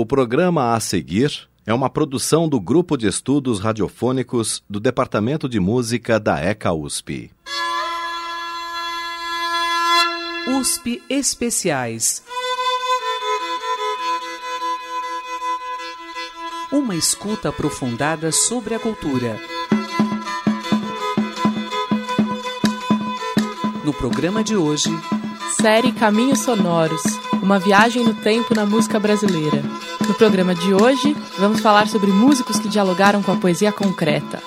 O programa a seguir é uma produção do Grupo de Estudos Radiofônicos do Departamento de Música da ECA USP. USP Especiais. Uma escuta aprofundada sobre a cultura. No programa de hoje, série Caminhos Sonoros uma viagem no tempo na música brasileira. No programa de hoje, vamos falar sobre músicos que dialogaram com a poesia concreta.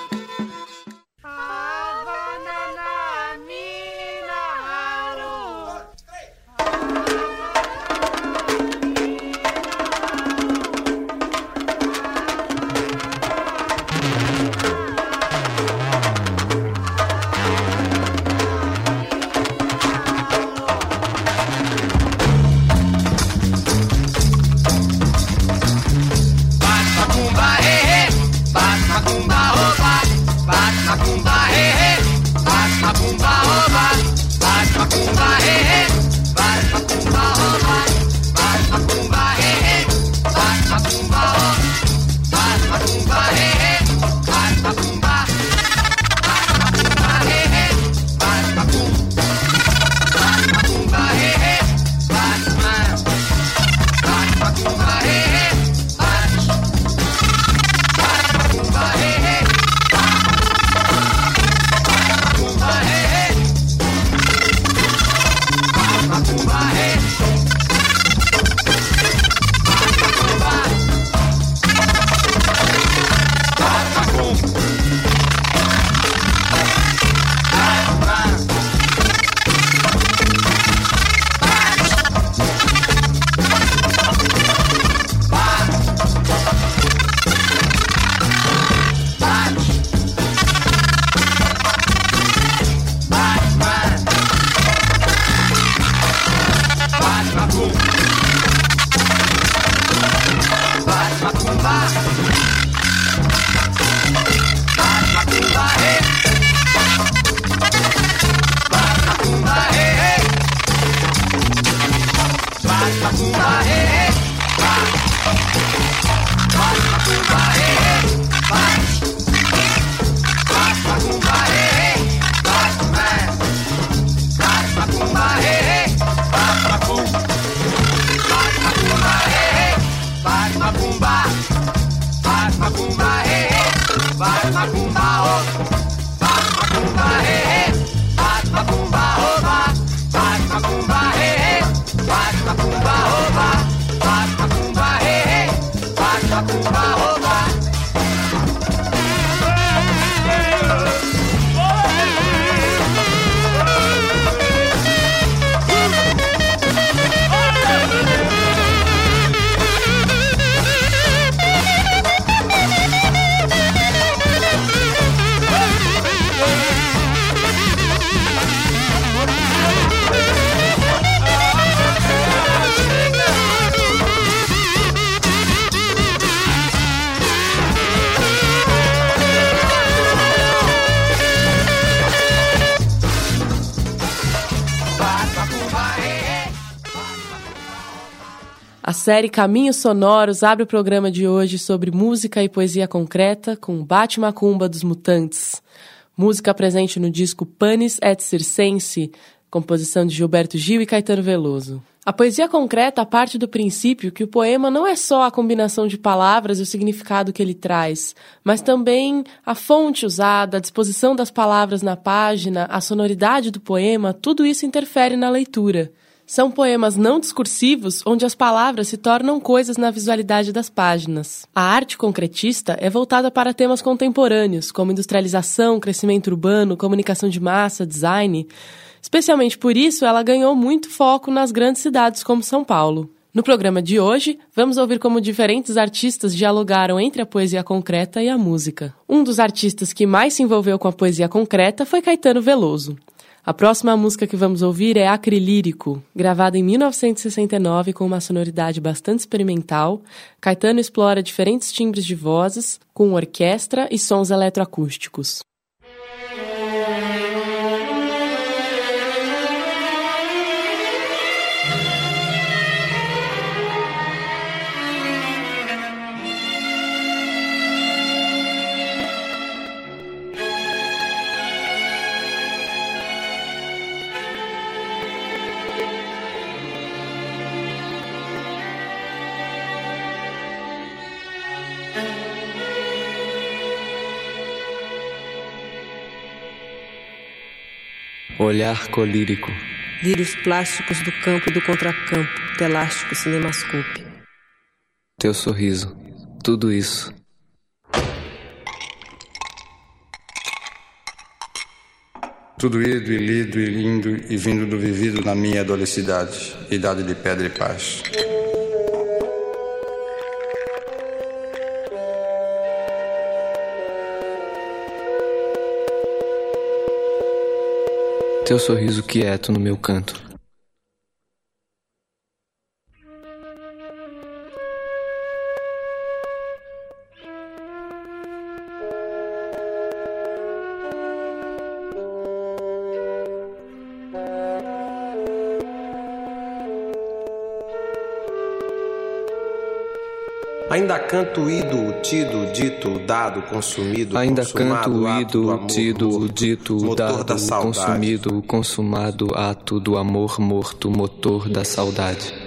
Série Caminhos Sonoros abre o programa de hoje sobre música e poesia concreta com Bate Macumba dos Mutantes. Música presente no disco Panis et Circense, composição de Gilberto Gil e Caetano Veloso. A poesia concreta parte do princípio que o poema não é só a combinação de palavras e o significado que ele traz, mas também a fonte usada, a disposição das palavras na página, a sonoridade do poema, tudo isso interfere na leitura. São poemas não discursivos onde as palavras se tornam coisas na visualidade das páginas. A arte concretista é voltada para temas contemporâneos, como industrialização, crescimento urbano, comunicação de massa, design. Especialmente por isso, ela ganhou muito foco nas grandes cidades como São Paulo. No programa de hoje, vamos ouvir como diferentes artistas dialogaram entre a poesia concreta e a música. Um dos artistas que mais se envolveu com a poesia concreta foi Caetano Veloso. A próxima música que vamos ouvir é Acrilírico, gravada em 1969 com uma sonoridade bastante experimental. Caetano explora diferentes timbres de vozes, com orquestra e sons eletroacústicos. Olhar colírico. Lírios plásticos do campo e do contracampo, telástico cinemascope. Teu sorriso. Tudo isso. Tudo ido e lido e lindo e vindo do vivido na minha adolescidade, idade de pedra e paz. Teu sorriso quieto no meu canto. Ainda canto ido, tido, dito, dado, consumido, Ainda consumado, canto ido, amor, tido, morto, dito, dado, da consumido, consumado, ato do amor morto, motor da saudade.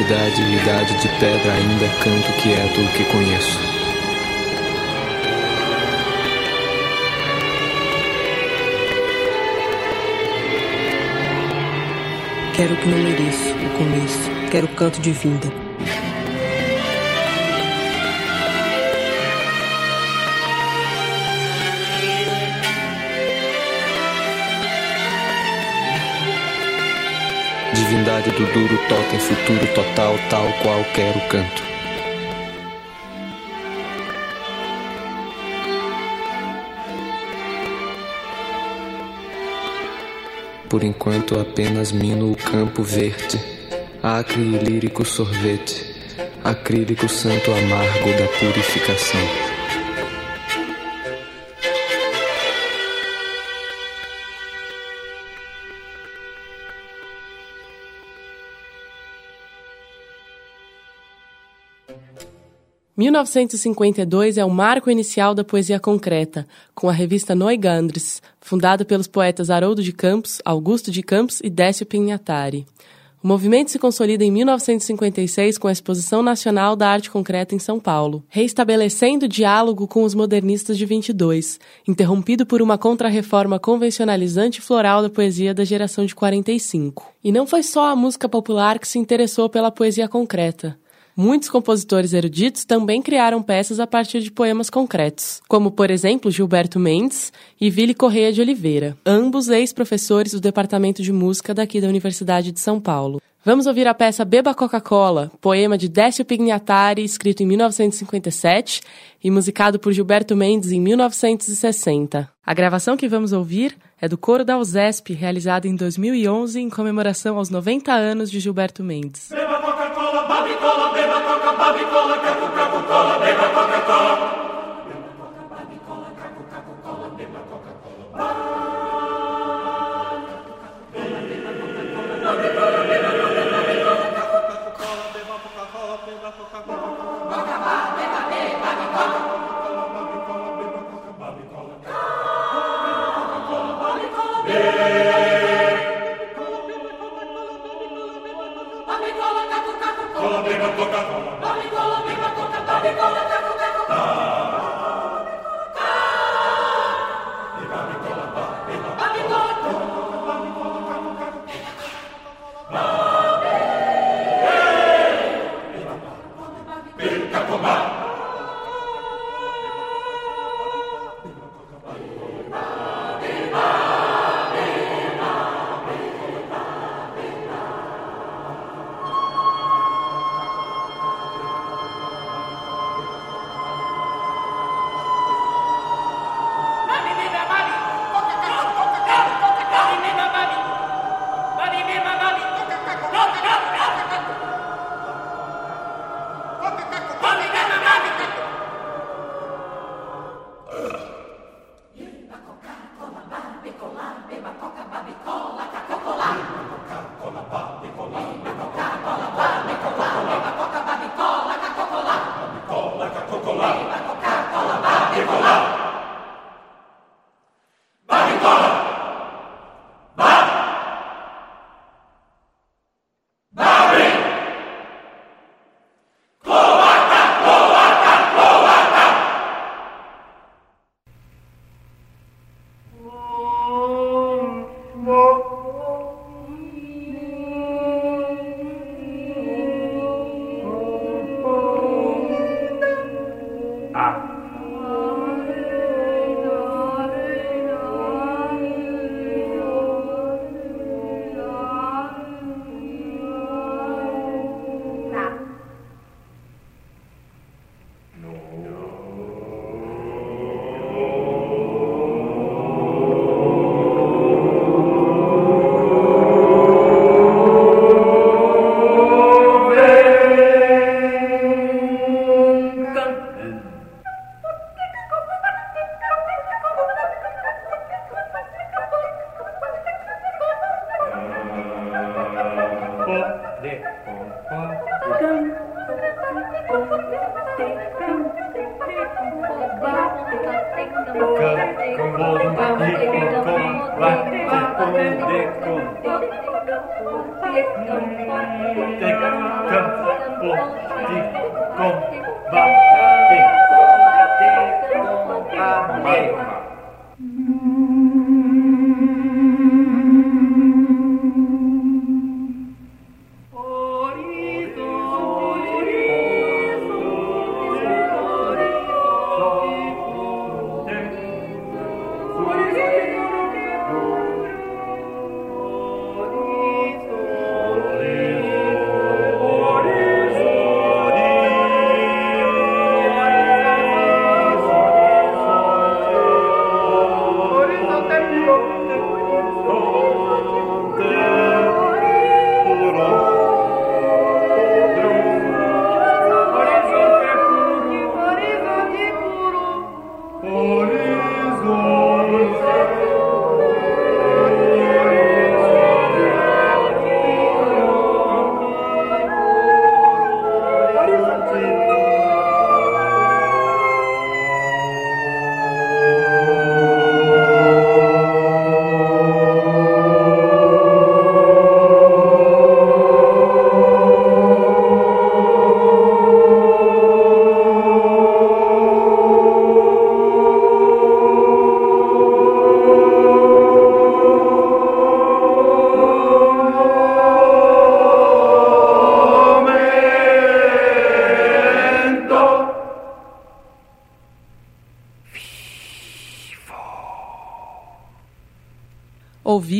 Cidade, idade de pedra, ainda canto quieto o que conheço. Quero que não mereço, o começo. Quero o canto de vinda. Divindade do duro totem futuro total, tal qual quero canto. Por enquanto apenas mino o campo verde, acre e lírico sorvete, acrílico santo amargo da purificação. 1952 é o marco inicial da poesia concreta, com a revista Neugandres, fundada pelos poetas Haroldo de Campos, Augusto de Campos e Décio Pinhatari. O movimento se consolida em 1956 com a Exposição Nacional da Arte Concreta em São Paulo, reestabelecendo o diálogo com os modernistas de 22, interrompido por uma contrarreforma convencionalizante e floral da poesia da geração de 45. E não foi só a música popular que se interessou pela poesia concreta. Muitos compositores eruditos também criaram peças a partir de poemas concretos, como, por exemplo, Gilberto Mendes e Vili Correia de Oliveira, ambos ex-professores do Departamento de Música daqui da Universidade de São Paulo. Vamos ouvir a peça Beba Coca-Cola, poema de Décio Pignatari, escrito em 1957 e musicado por Gilberto Mendes em 1960. A gravação que vamos ouvir é do Coro da USESP, realizada em 2011 em comemoração aos 90 anos de Gilberto Mendes. Beba Coca-Cola, beba Coca, Babicola, Caco, Caco, Cola, beba Coca-Cola. Bobby Coca, Bobby Cola, Bobby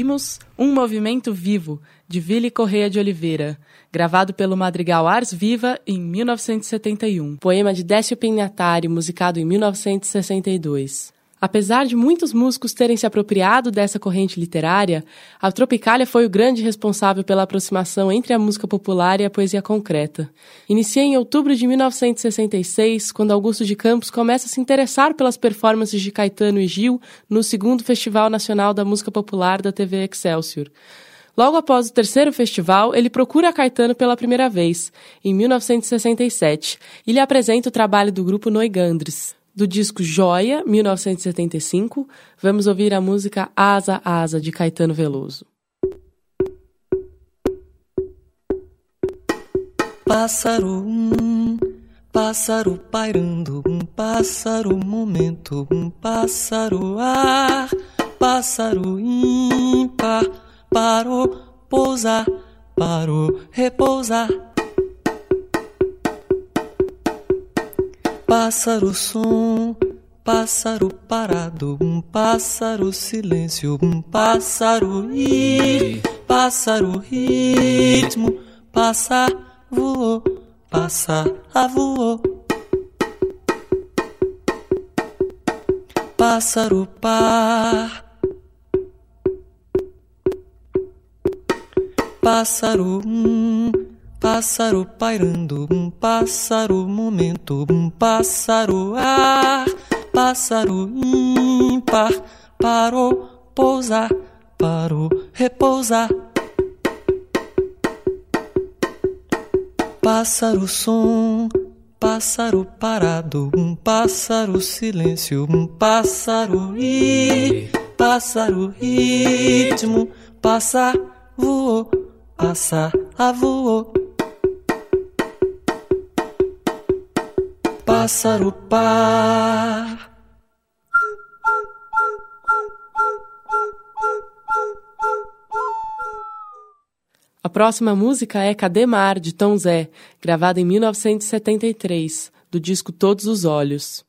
Ouvimos Um Movimento Vivo, de Vili Correia de Oliveira, gravado pelo Madrigal Ars Viva em 1971. Poema de Décio Pignatari, musicado em 1962. Apesar de muitos músicos terem se apropriado dessa corrente literária, a Tropicália foi o grande responsável pela aproximação entre a música popular e a poesia concreta. Inicia em outubro de 1966, quando Augusto de Campos começa a se interessar pelas performances de Caetano e Gil no segundo Festival Nacional da Música Popular da TV Excelsior. Logo após o terceiro festival, ele procura Caetano pela primeira vez, em 1967, e lhe apresenta o trabalho do grupo Noigandres. Do disco Joia, 1975, vamos ouvir a música Asa Asa, de Caetano Veloso. Pássaro, um pássaro pairando, um pássaro momento, um pássaro ar, pássaro ímpar, parou, pousar, parou, repousar. Pássaro som, pássaro parado, um pássaro silêncio, um pássaro ir, pássaro ritmo, passa, voou, passa, a voou. Pássaro par, pássaro um pássaro pairando, um pássaro momento, um pássaro ar, pássaro ímpar, parou, pousar, parou, repousar. Pássaro som, pássaro parado, um pássaro silêncio, um pássaro ir, pássaro ritmo, passa, voou, passa, a voou. Pássaro par. A próxima música é Cadê Mar, de Tom Zé, gravada em 1973, do disco Todos os Olhos.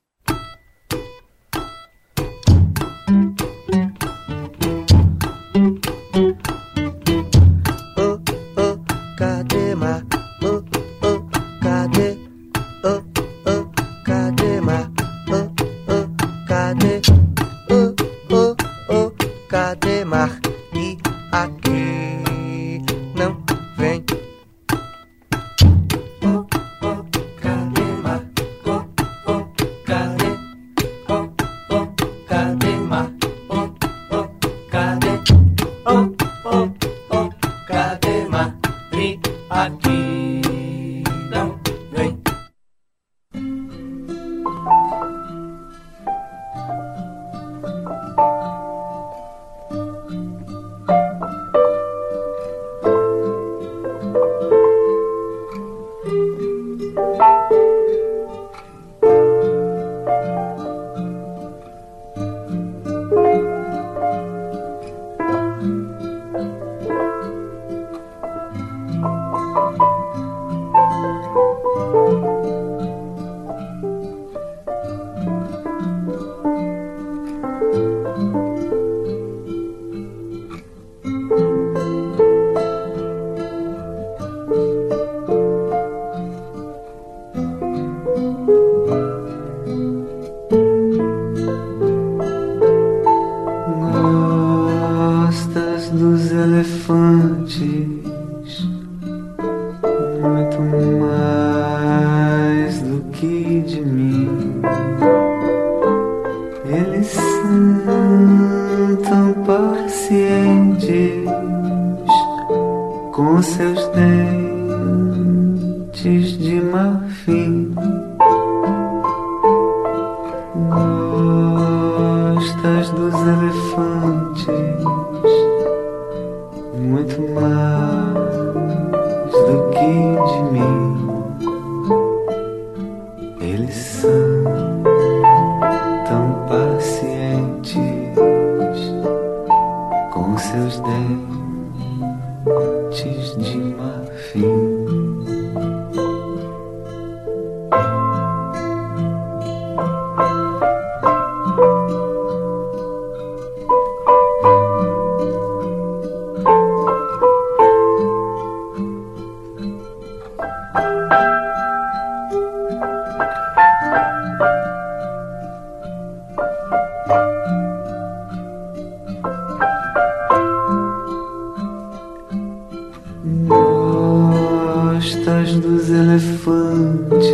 Gostas dos elefantes.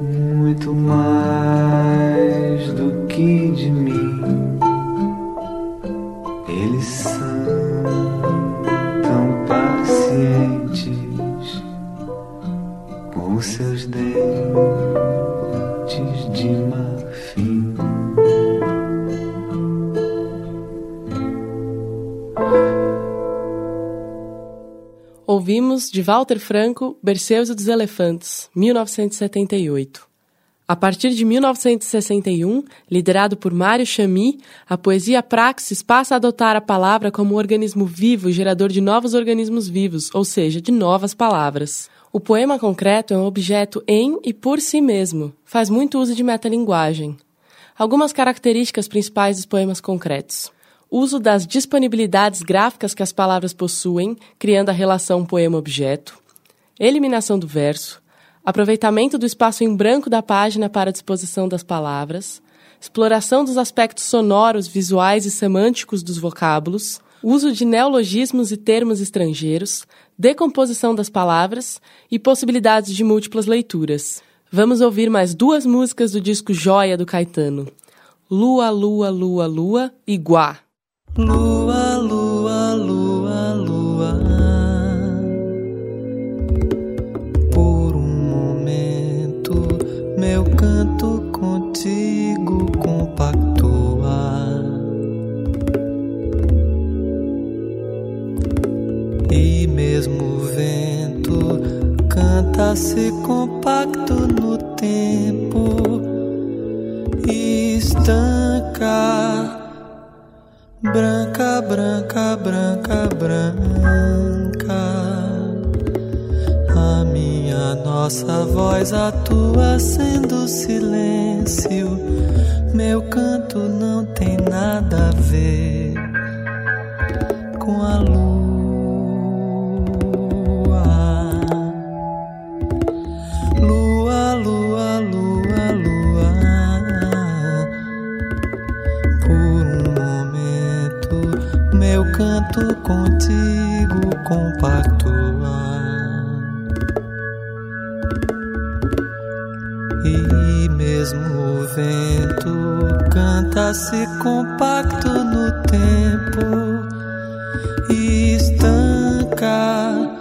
Muito mais De Walter Franco Berceuse dos Elefantes, 1978. A partir de 1961, liderado por Mário Chamy, a poesia Praxis passa a adotar a palavra como um organismo vivo gerador de novos organismos vivos, ou seja, de novas palavras. O poema concreto é um objeto em e por si mesmo, faz muito uso de metalinguagem. Algumas características principais dos poemas concretos. Uso das disponibilidades gráficas que as palavras possuem, criando a relação poema-objeto. Eliminação do verso. Aproveitamento do espaço em branco da página para a disposição das palavras. Exploração dos aspectos sonoros, visuais e semânticos dos vocábulos. Uso de neologismos e termos estrangeiros. Decomposição das palavras e possibilidades de múltiplas leituras. Vamos ouvir mais duas músicas do disco Joia do Caetano. Lua, Lua, Lua, Lua e Guá. Lua, lua, lua, lua. Por um momento, meu canto contigo compactua. E mesmo o vento canta-se compacto no tempo e estanca. Branca, branca, branca, branca. A minha nossa voz atua sendo silêncio. Meu canto não tem nada a ver com a lua. contigo compactuar e mesmo o vento canta se compacto no tempo e estanca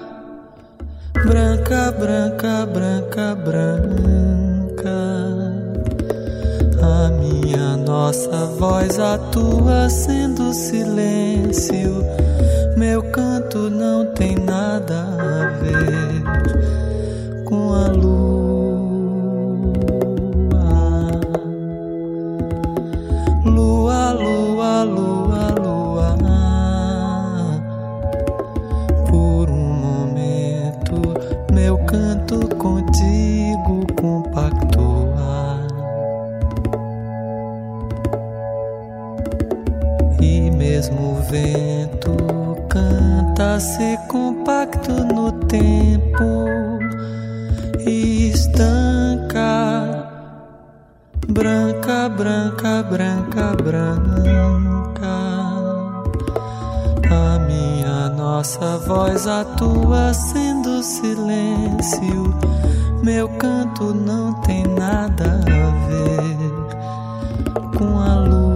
branca branca branca branca. A minha nossa voz atua sendo silêncio meu canto não tem nada a ver. voz atua sendo silêncio. Meu canto não tem nada a ver com a luz.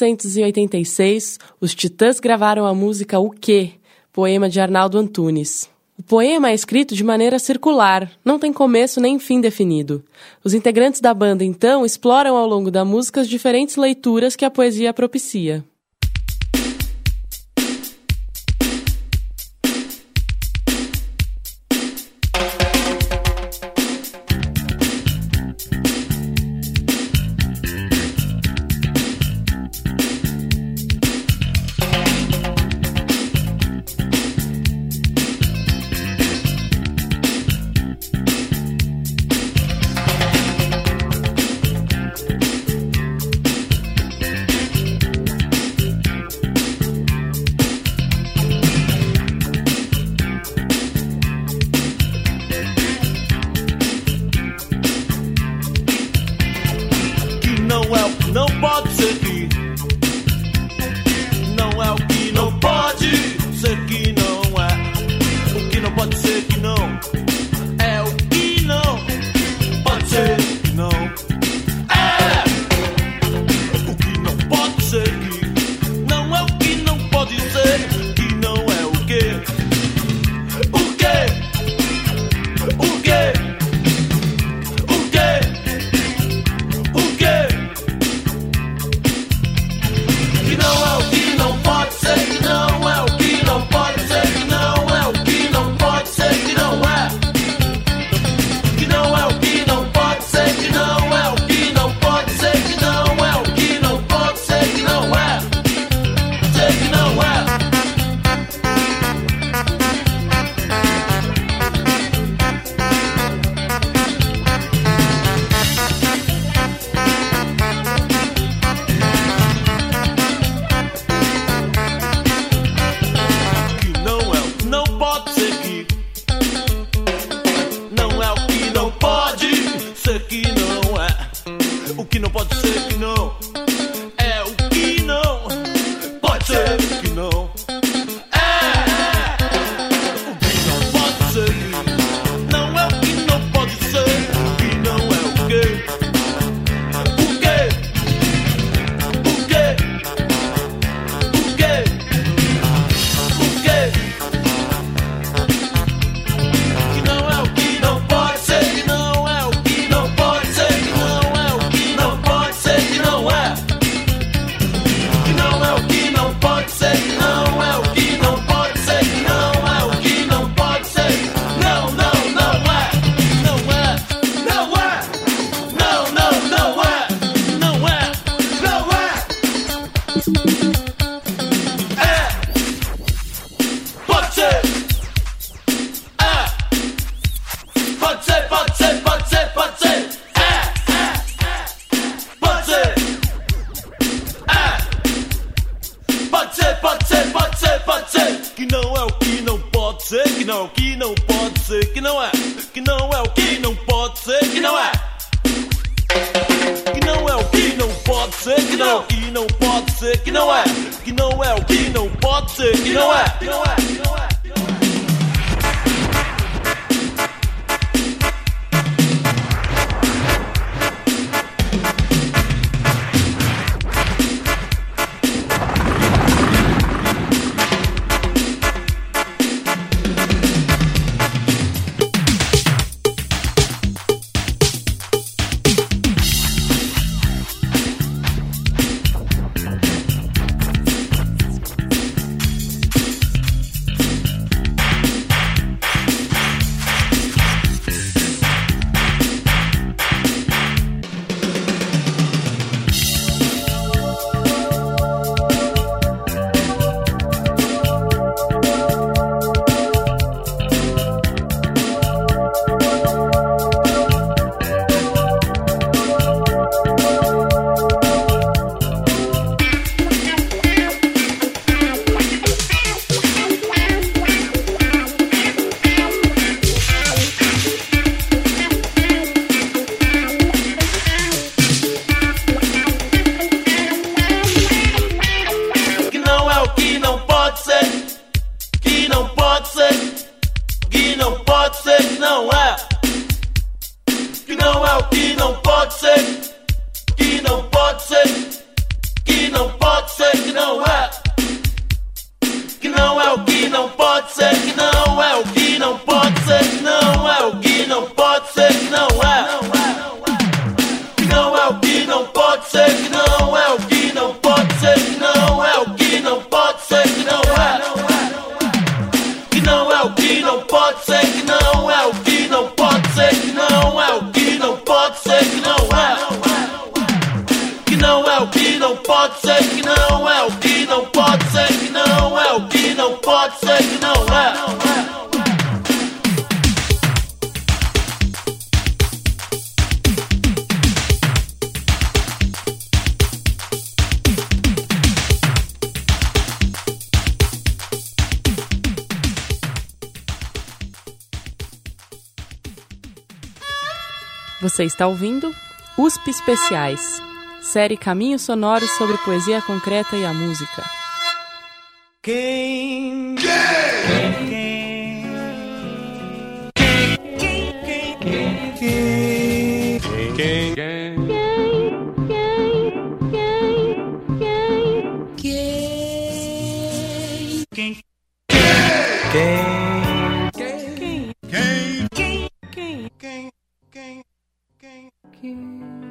1986, os Titãs gravaram a música O Quê? Poema de Arnaldo Antunes. O poema é escrito de maneira circular, não tem começo nem fim definido. Os integrantes da banda, então, exploram ao longo da música as diferentes leituras que a poesia propicia. Você está ouvindo USP Especiais, série Caminhos Sonoros sobre Poesia Concreta e a Música. Quem you.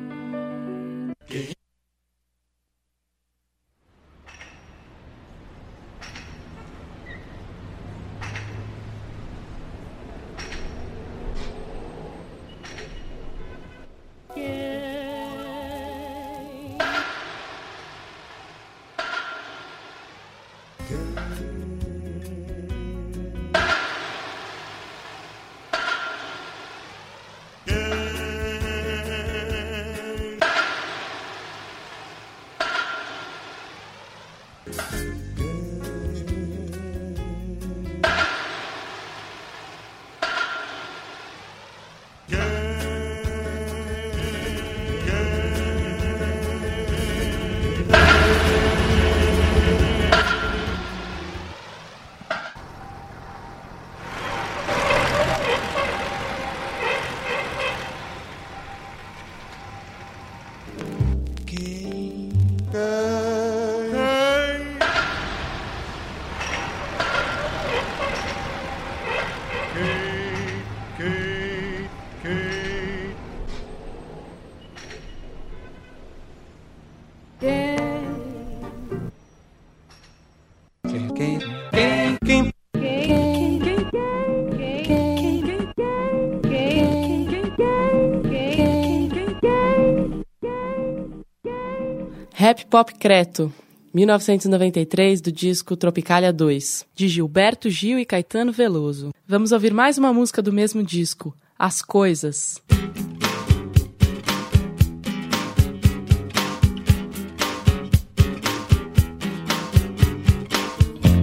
Rap Pop Creto, 1993, do disco Tropicália 2, de Gilberto Gil e Caetano Veloso. Vamos ouvir mais uma música do mesmo disco, As Coisas.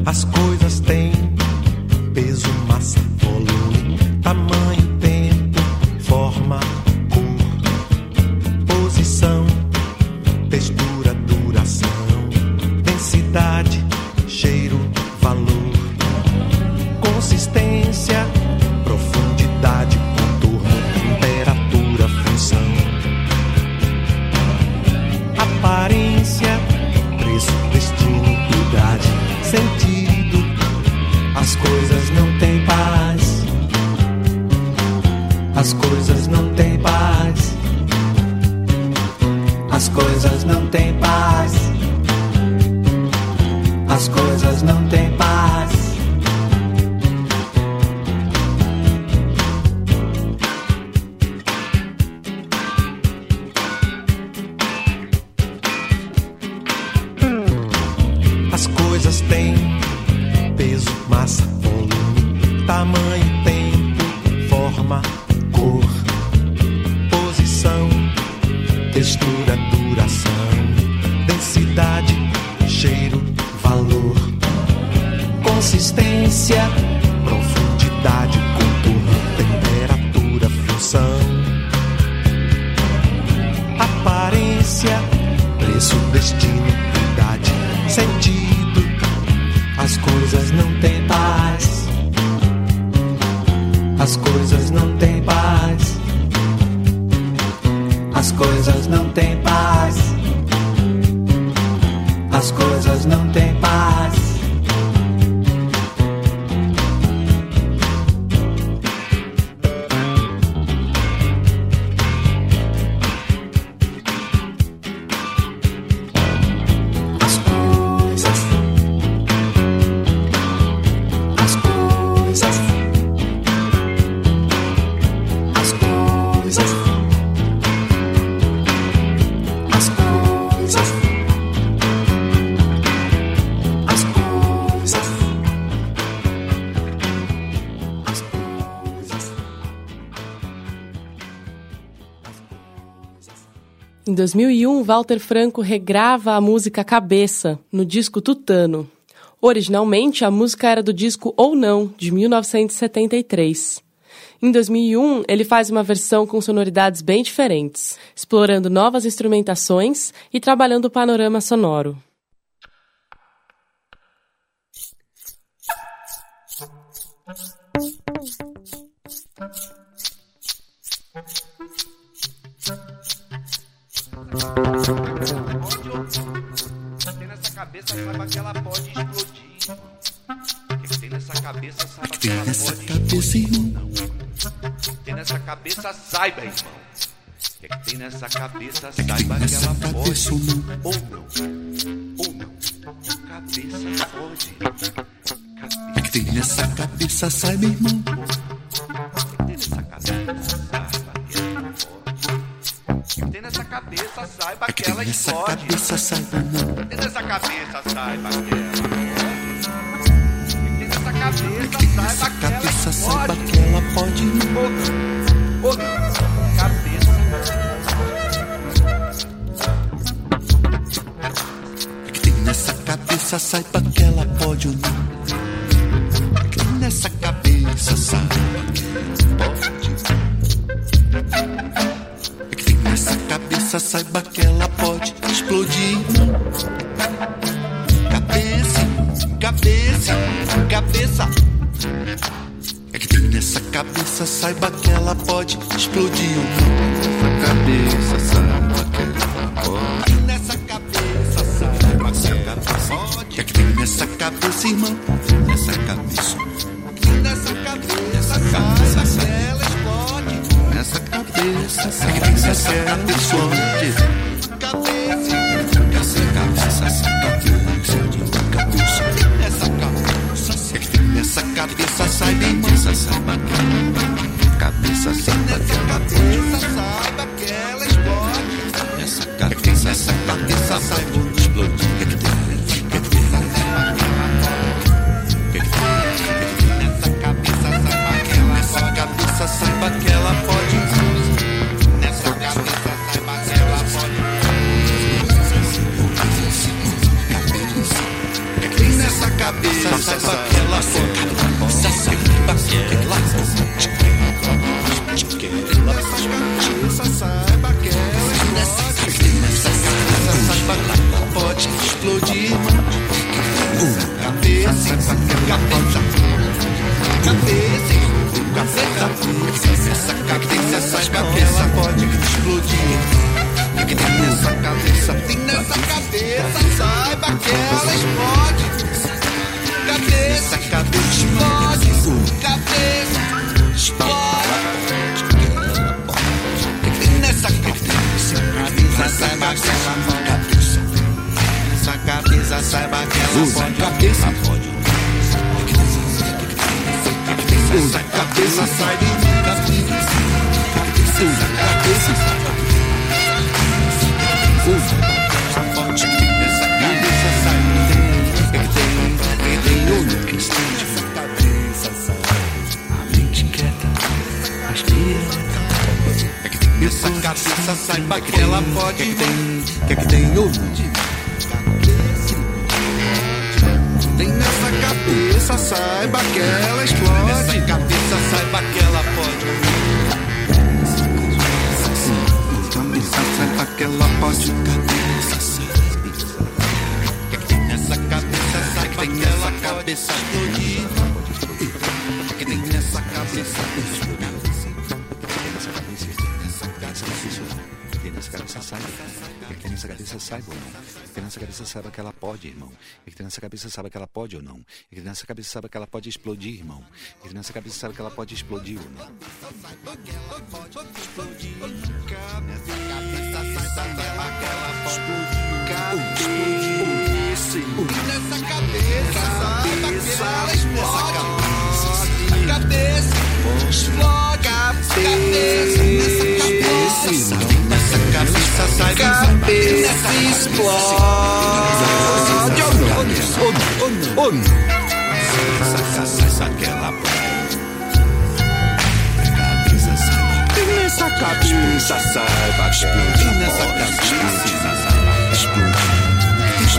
As coisas 2001, Walter Franco regrava a música Cabeça no disco Tutano. Originalmente, a música era do disco Ou Não, de 1973. Em 2001, ele faz uma versão com sonoridades bem diferentes, explorando novas instrumentações e trabalhando o panorama sonoro. Saiba que ela pode explodir. O que tem nessa cabeça, saiba que ela pode explodir. Tem nessa cabeça, saiba, irmão. O que tem nessa cabeça, saiba que ela pode ou não. Ou não. Cabeça pode. O que tem nessa cabeça, saiba, irmão. Tem nessa cabeça, saiba que. Tem nessa cabeça, saiba que ela tem nessa explode. cabeça, saiba, não. Tem nessa cabeça, saiba que ela pode. Tem nessa cabeça, saiba que ela pode. Ou não. Cabeça. É que tem nessa cabeça, saiba que ela pode ou não. Saiba que ela pode explodir. Cabeça, cabeça, cabeça. É que tem nessa cabeça, saiba que ela pode cabeça, ela cabeça. Nessa cabeça, saiba que ela pode. Cabeça, pode. Nessa cabeça, sai de mim, cabeça. Nessa cabeça, que nessa cabeça, saiba que ela pode. É que tem, é que tem. Tem nessa cabeça, saiba que ela explode. Nessa cabeça, saiba que ela pode. Cabeça, saiba que ela pode. É que nessa cabeça, saiba que ela cabeça. É que tem nessa cabeça, Nessa cabeça saiba ou não. Que nessa cabeça saiba que ela pode, irmão. Que nessa cabeça saiba que ela pode ou não. Que nessa cabeça saiba que ela pode explodir, irmão. Que nessa cabeça saiba que ela pode explodir ou não. Nessa cabeça, saiba que ela explode. Cabeça, explode. Cabeça, nessa cabeça, saiba cabeça explode. Oh, não. Essa que ela Nessa cabeça saiba explodir nessa cabeça saiba explodir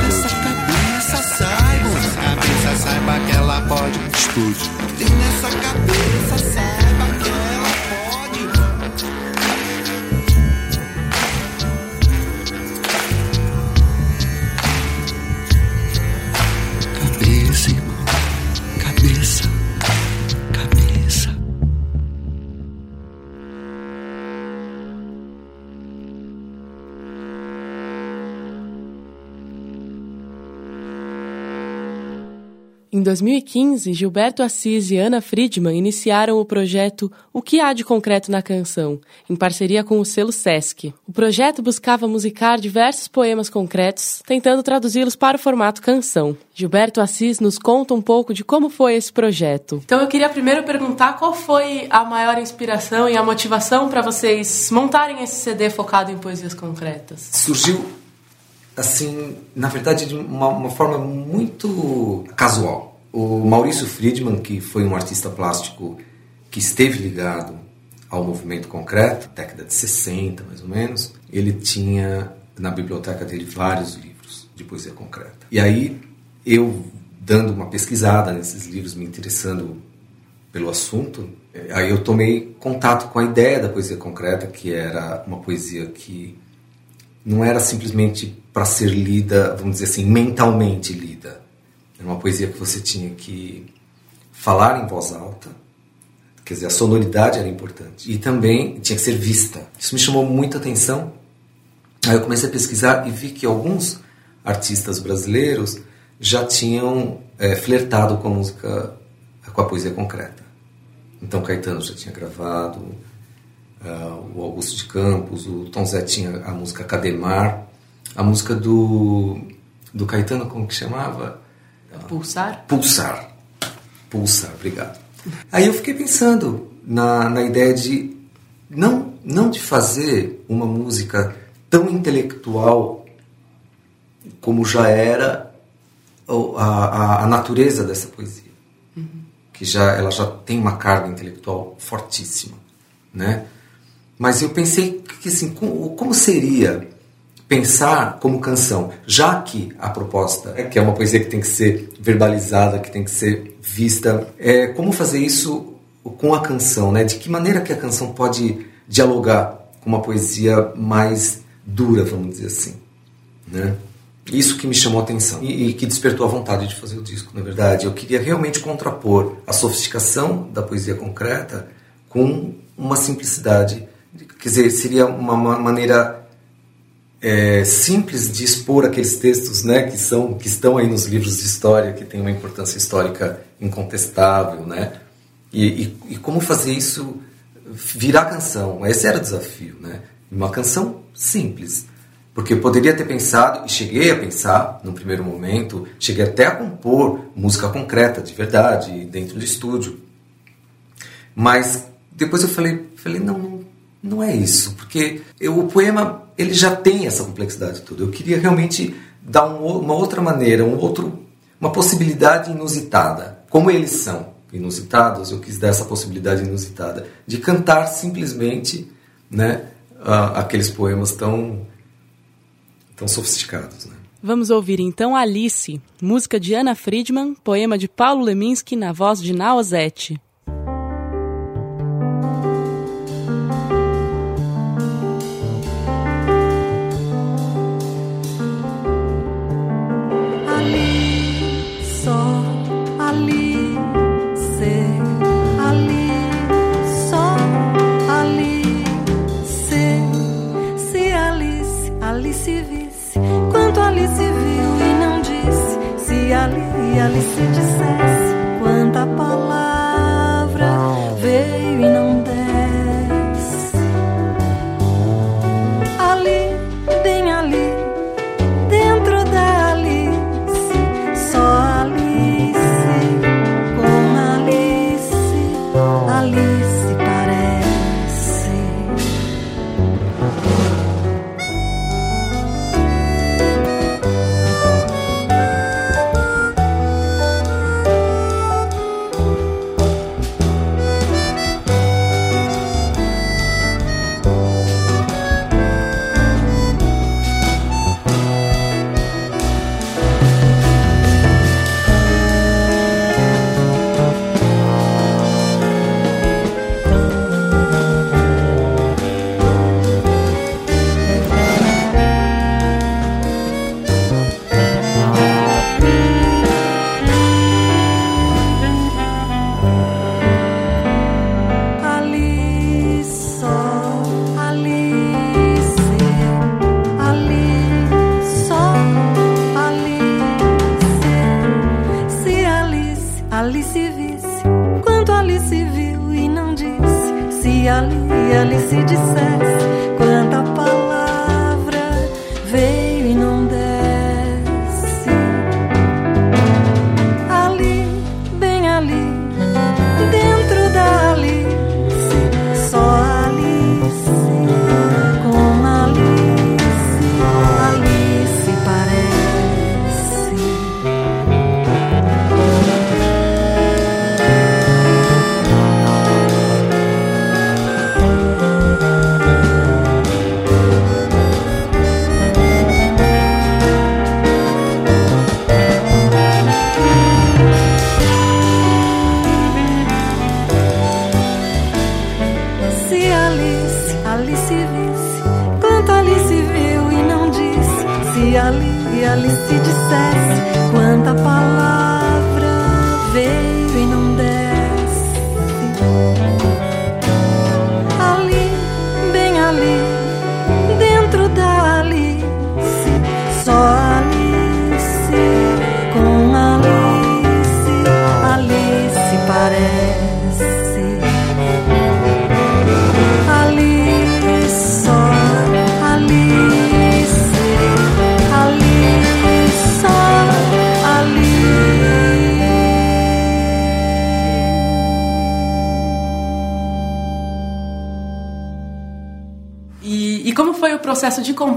nessa cabeça saiba nessa cabeça saiba que ela pode explodir nessa cabeça saiba 2015, Gilberto Assis e Ana Friedman iniciaram o projeto O que há de concreto na canção, em parceria com o selo Sesc. O projeto buscava musicar diversos poemas concretos, tentando traduzi-los para o formato canção. Gilberto Assis nos conta um pouco de como foi esse projeto. Então eu queria primeiro perguntar qual foi a maior inspiração e a motivação para vocês montarem esse CD focado em poesias concretas. Surgiu assim, na verdade, de uma, uma, forma muito casual. O Maurício Friedman, que foi um artista plástico que esteve ligado ao movimento concreto, década de 60 mais ou menos, ele tinha na biblioteca dele vários livros de poesia concreta. E aí eu dando uma pesquisada nesses livros, me interessando pelo assunto, aí eu tomei contato com a ideia da poesia concreta, que era uma poesia que não era simplesmente para ser lida, vamos dizer assim, mentalmente lida. Era uma poesia que você tinha que falar em voz alta, quer dizer, a sonoridade era importante. E também tinha que ser vista. Isso me chamou muita atenção. Aí eu comecei a pesquisar e vi que alguns artistas brasileiros já tinham é, flertado com a música, com a poesia concreta. Então Caetano já tinha gravado, uh, o Augusto de Campos, o Tom Zé tinha a música Cademar, a música do, do Caetano, como que chamava? Pulsar? Pulsar. Pulsar, obrigado. Aí eu fiquei pensando na, na ideia de não, não de fazer uma música tão intelectual como já era a, a, a natureza dessa poesia. Uhum. Que já, ela já tem uma carga intelectual fortíssima, né? Mas eu pensei que assim, como, como seria pensar como canção, já que a proposta é que é uma poesia que tem que ser verbalizada, que tem que ser vista, é como fazer isso com a canção, né? De que maneira que a canção pode dialogar com uma poesia mais dura, vamos dizer assim, né? Isso que me chamou a atenção e, e que despertou a vontade de fazer o disco, na verdade. Eu queria realmente contrapor a sofisticação da poesia concreta com uma simplicidade. Quer dizer, seria uma maneira é, simples de expor aqueles textos né, que, são, que estão aí nos livros de história, que têm uma importância histórica incontestável, né? E, e, e, como fazer isso virar canção. Esse era o desafio, né? Uma canção simples. Porque eu poderia ter pensado, e cheguei a pensar, no primeiro momento, cheguei até a compor música concreta, de verdade, dentro do estúdio. Mas depois eu falei, falei não, não é isso. Porque eu, o poema ele já tem essa complexidade toda. Eu queria realmente dar um, uma outra maneira, um outro, uma possibilidade inusitada. Como eles são inusitados, eu quis dar essa possibilidade inusitada de cantar simplesmente né, aqueles poemas tão, tão sofisticados. Né? Vamos ouvir então Alice, música de Ana Friedman, poema de Paulo Leminski na voz de Naozete.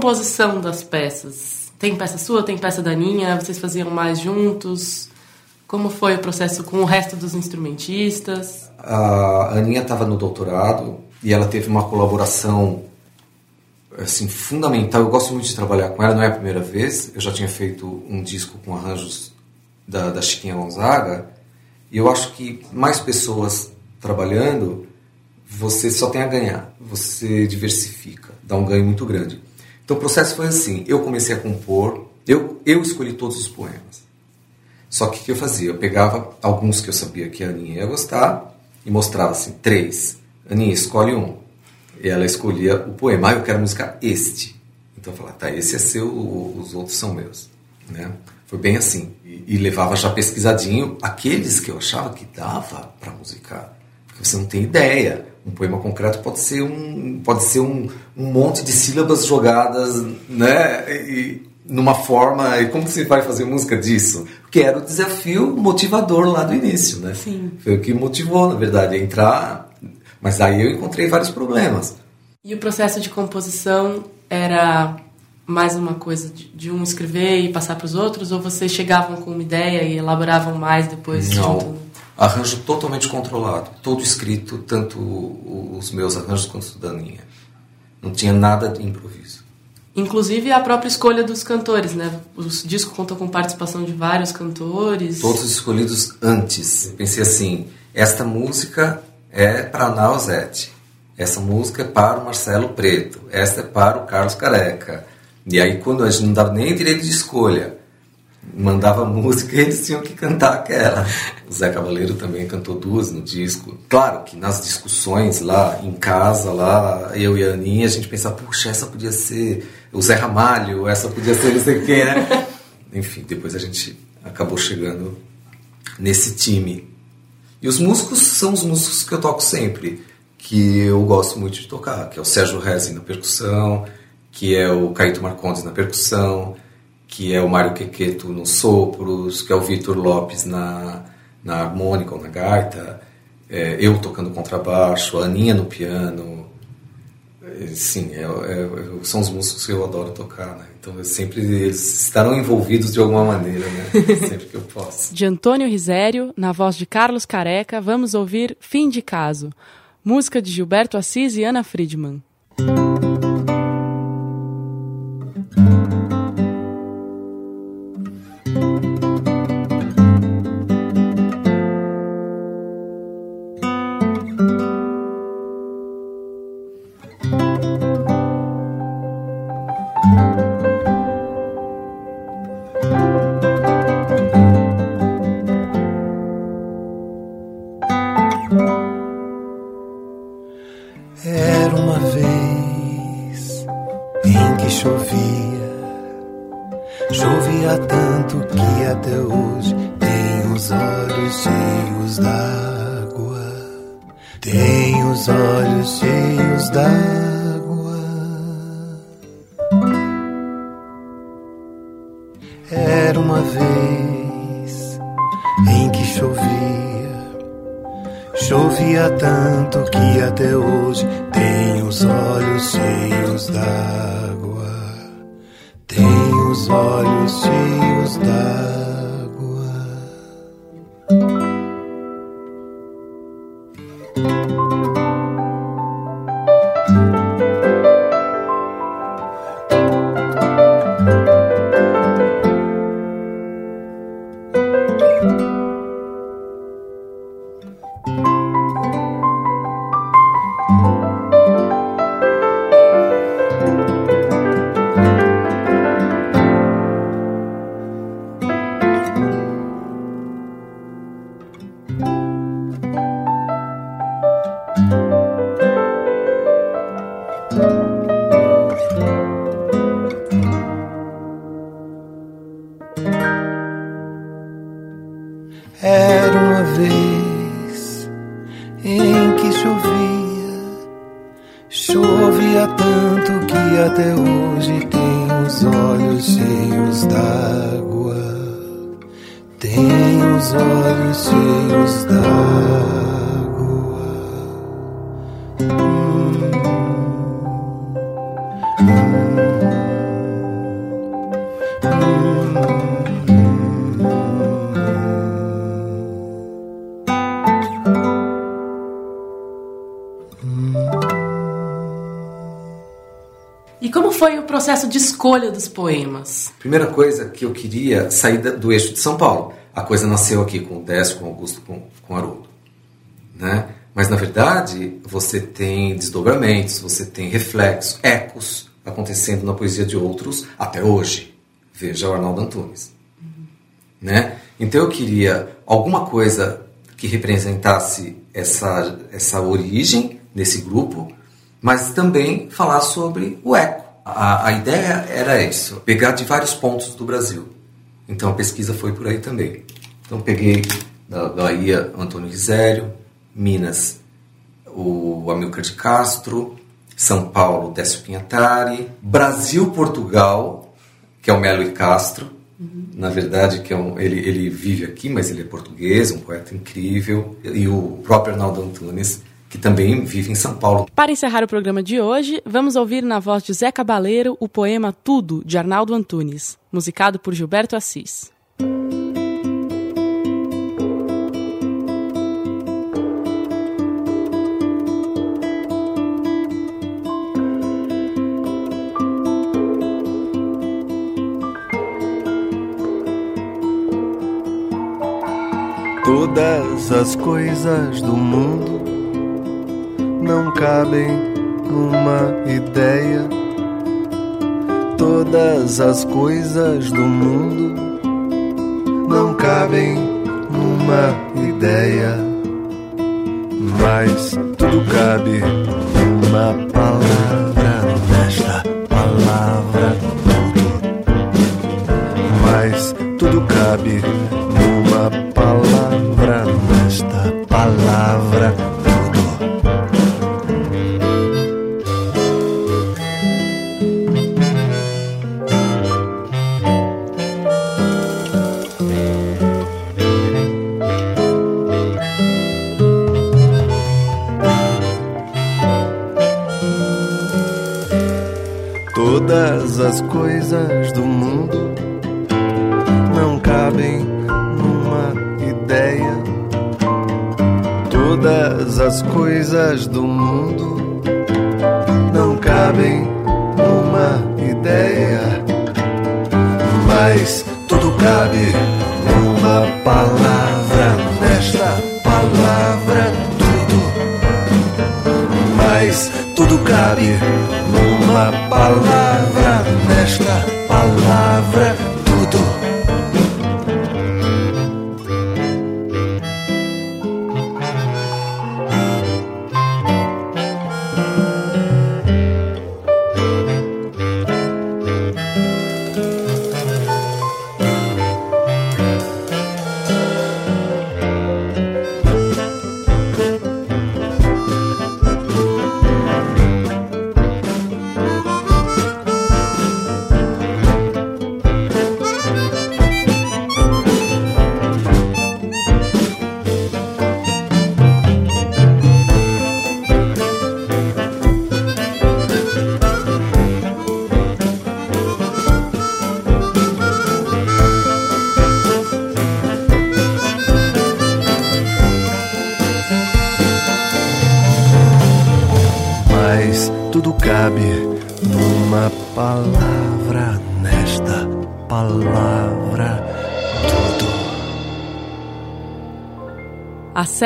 Composição das peças? Tem peça sua, tem peça da Aninha? Vocês faziam mais juntos? Como foi o processo com o resto dos instrumentistas? A Aninha estava no doutorado e ela teve uma colaboração assim fundamental. Eu gosto muito de trabalhar com ela, não é a primeira vez. Eu já tinha feito um disco com arranjos da, da Chiquinha Gonzaga e eu acho que mais pessoas trabalhando, você só tem a ganhar. Você diversifica, dá um ganho muito grande. Então o processo foi assim: eu comecei a compor, eu, eu escolhi todos os poemas. Só que o que eu fazia? Eu pegava alguns que eu sabia que a Aninha ia gostar e mostrava assim: três. Aninha, escolhe um. E ela escolhia o poema. Ah, eu quero musicar este. Então eu falava: tá, esse é seu, os outros são meus. Né? Foi bem assim. E, e levava já pesquisadinho aqueles que eu achava que dava para musicar. Porque você não tem ideia. Um poema concreto pode ser um, pode ser um, um monte de sílabas jogadas, né? E, numa forma. E como você vai fazer música disso? Que era o desafio motivador lá do início, né? Sim. Foi o que motivou, na verdade, a entrar. Mas aí eu encontrei vários problemas. E o processo de composição era mais uma coisa de, um escrever e passar para os outros? Ou vocês chegavam com uma ideia e elaboravam mais depois? Não. Arranjo totalmente controlado, todo escrito, tanto os meus arranjos quanto os da Aninha. Não tinha nada de improviso. Inclusive a própria escolha dos cantores, né? O disco contou com participação de vários cantores. Todos escolhidos antes. Eu pensei assim: esta música é para Nausete, essa música é para o Marcelo Preto, esta é para o Carlos Careca. E aí, quando a gente não dava nem direito de escolha, mandava música e eles tinham que cantar aquela. O Zé Cavaleiro também cantou duas no disco. Claro que nas discussões lá em casa, lá, eu e a Aninha, a gente pensava, puxa, essa podia ser o Zé Ramalho, essa podia ser não sei quem, né? Enfim, depois a gente acabou chegando nesse time. E os músicos são os músicos que eu toco sempre, que eu gosto muito de tocar, que é o Sérgio Rezzi na percussão, que é o Caíto Marcondes na percussão, que é o Mário Quequeto nos sopros, que é o Vitor Lopes na, na harmônica ou na gaita, é, eu tocando contrabaixo, a Aninha no piano. É, sim, é, é, são os músicos que eu adoro tocar, né? Então eu sempre eles estarão envolvidos de alguma maneira, né? sempre que eu posso. De Antônio Risério, na voz de Carlos Careca, vamos ouvir Fim de Caso, música de Gilberto Assis e Ana Friedman. Processo de escolha dos poemas? Primeira coisa que eu queria sair do eixo de São Paulo. A coisa nasceu aqui com o Décio, com o Augusto, com, com o Haroldo. Né? Mas na verdade você tem desdobramentos, você tem reflexos, ecos acontecendo na poesia de outros até hoje. Veja o Arnaldo Antunes. Né? Então eu queria alguma coisa que representasse essa, essa origem desse grupo, mas também falar sobre o eco. A, a ideia era isso, pegar de vários pontos do Brasil. Então a pesquisa foi por aí também. Então peguei da Bahia Antônio Risério, Minas o Amilcar de Castro, São Paulo Décio Pinhatari, Brasil Portugal, que é o Melo e Castro, na verdade que é um, ele, ele vive aqui, mas ele é português, um poeta incrível, e o próprio Arnaldo Antunes, que também vive em São Paulo. Para encerrar o programa de hoje, vamos ouvir na voz de Zé Cabaleiro o poema Tudo, de Arnaldo Antunes, musicado por Gilberto Assis. Todas as coisas do mundo não cabem numa ideia. Todas as coisas do mundo não cabem numa ideia. Mas tudo cabe numa palavra, nesta palavra tudo. Mas tudo cabe numa palavra, nesta palavra as coisas do mundo não cabem numa ideia. Todas as coisas do mundo não cabem numa ideia. Mas tudo cabe numa palavra, nesta palavra tudo. Mas tudo cabe numa palavra,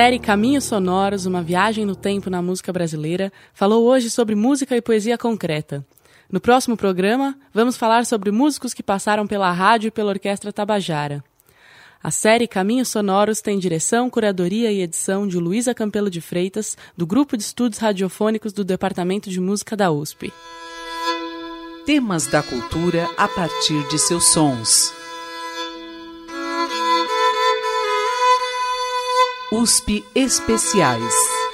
série Caminhos Sonoros, uma viagem no tempo na música brasileira, falou hoje sobre música e poesia concreta. No próximo programa, vamos falar sobre músicos que passaram pela rádio e pela Orquestra Tabajara. A série Caminhos Sonoros tem direção, curadoria e edição de Luísa Campelo de Freitas, do Grupo de Estudos Radiofônicos do Departamento de Música da USP. Temas da cultura a partir de seus sons. USP Especiais.